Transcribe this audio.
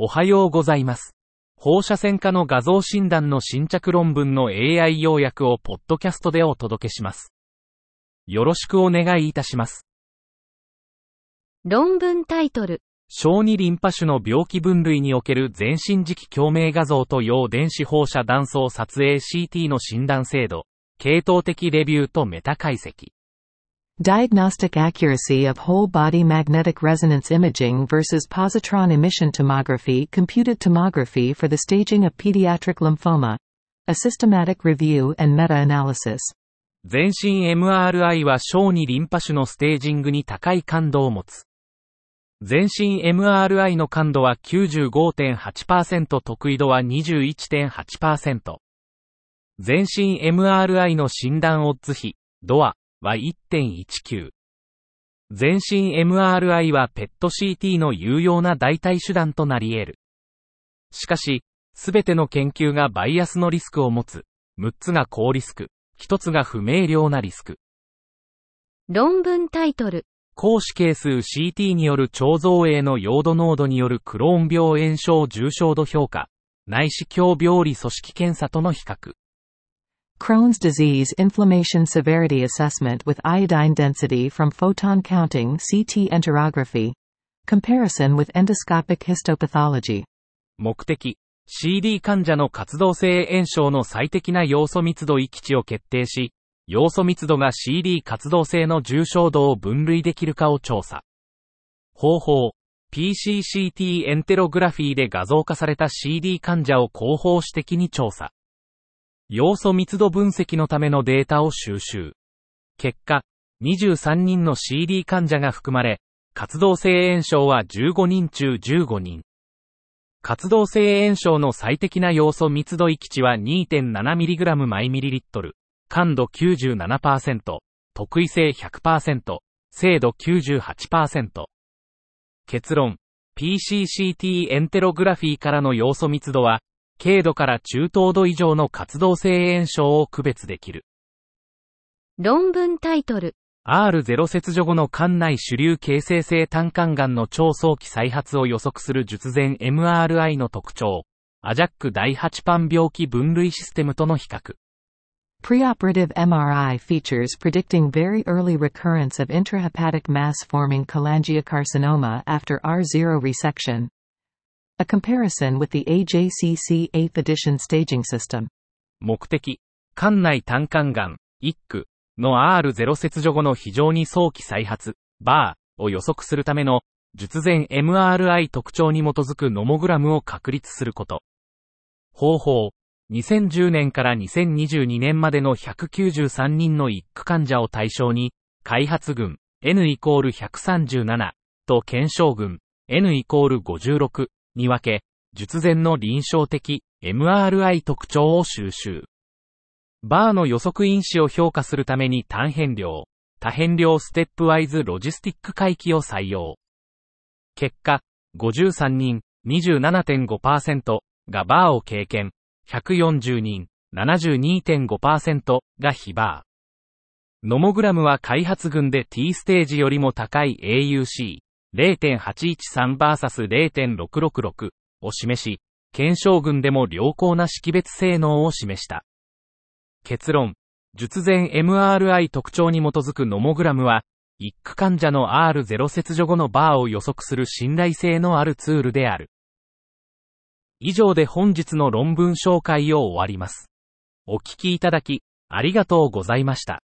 おはようございます。放射線科の画像診断の新着論文の AI 要約をポッドキャストでお届けします。よろしくお願いいたします。論文タイトル、小児リンパ腫の病気分類における全身磁気共鳴画像と陽電子放射断層撮影 CT の診断精度、系統的レビューとメタ解析。Diagnostic accuracy of whole body magnetic resonance imaging versus positron emission tomography computed tomography for the staging of pediatric lymphoma. A systematic review and meta-analysis. 全身 MRI は小児リンパ腫のステージングに高い感度を持つ。全身 MRI の感度は95.8%得意度は21.8%。全身 MRI の診断オッズ比、ドアは1.19。全身 MRI は PET-CT の有用な代替手段となり得る。しかし、すべての研究がバイアスのリスクを持つ。6つが高リスク、1つが不明瞭なリスク。論文タイトル、高死係数 CT による超造影の陽度濃度によるクローン病炎症重症度評価、内視鏡病理組織検査との比較。Crohn's disease inflammation severity assessment with iodine density from photon counting CT enterography. Comparison with endoscopic histopathology. 目的、CD 患者の活動性炎症の最適な要素密度域値を決定し、要素密度が CD 活動性の重症度を分類できるかを調査。方法、PCCT エンテログラフィーで画像化された CD 患者を広報史的に調査。要素密度分析のためのデータを収集。結果、23人の CD 患者が含まれ、活動性炎症は15人中15人。活動性炎症の最適な要素密度域値は 2.7mg マイミリリットル、感度97%、特異性100%、精度98%。結論、PCCT エンテログラフィーからの要素密度は、軽度から中等度以上の活動性炎症を区別できる。論文タイトル、R0 切除後の肝内主流形成性胆管癌の超早期再発を予測する術前 MRI の特徴。アジャック第8パン病気分類システムとの比較。Preoperative MRI features predicting very early recurrence of intrahepatic mass forming cholangiocarcinoma after R0 resection. A comparison with the AJCC 8th edition staging system. 目的。肝内胆管癌、一区。の R0 切除後の非常に早期再発、バー。を予測するための。術前 MRI 特徴に基づくノモグラムを確立すること。方法。2010年から2022年までの193人の一区患者を対象に、開発群。N イコール137と検証群。N イコール56に分け、術前の臨床的 MRI 特徴を収集。バーの予測因子を評価するために単変量、多変量ステップワイズロジスティック回帰を採用。結果、53人、27.5%がバーを経験、140人、72.5%が非バー。ノモグラムは開発群で T ステージよりも高い AUC 0.813vs0.666 を示し、検証群でも良好な識別性能を示した。結論。術前 MRI 特徴に基づくノモグラムは、一区患者の R0 切除後のバーを予測する信頼性のあるツールである。以上で本日の論文紹介を終わります。お聞きいただき、ありがとうございました。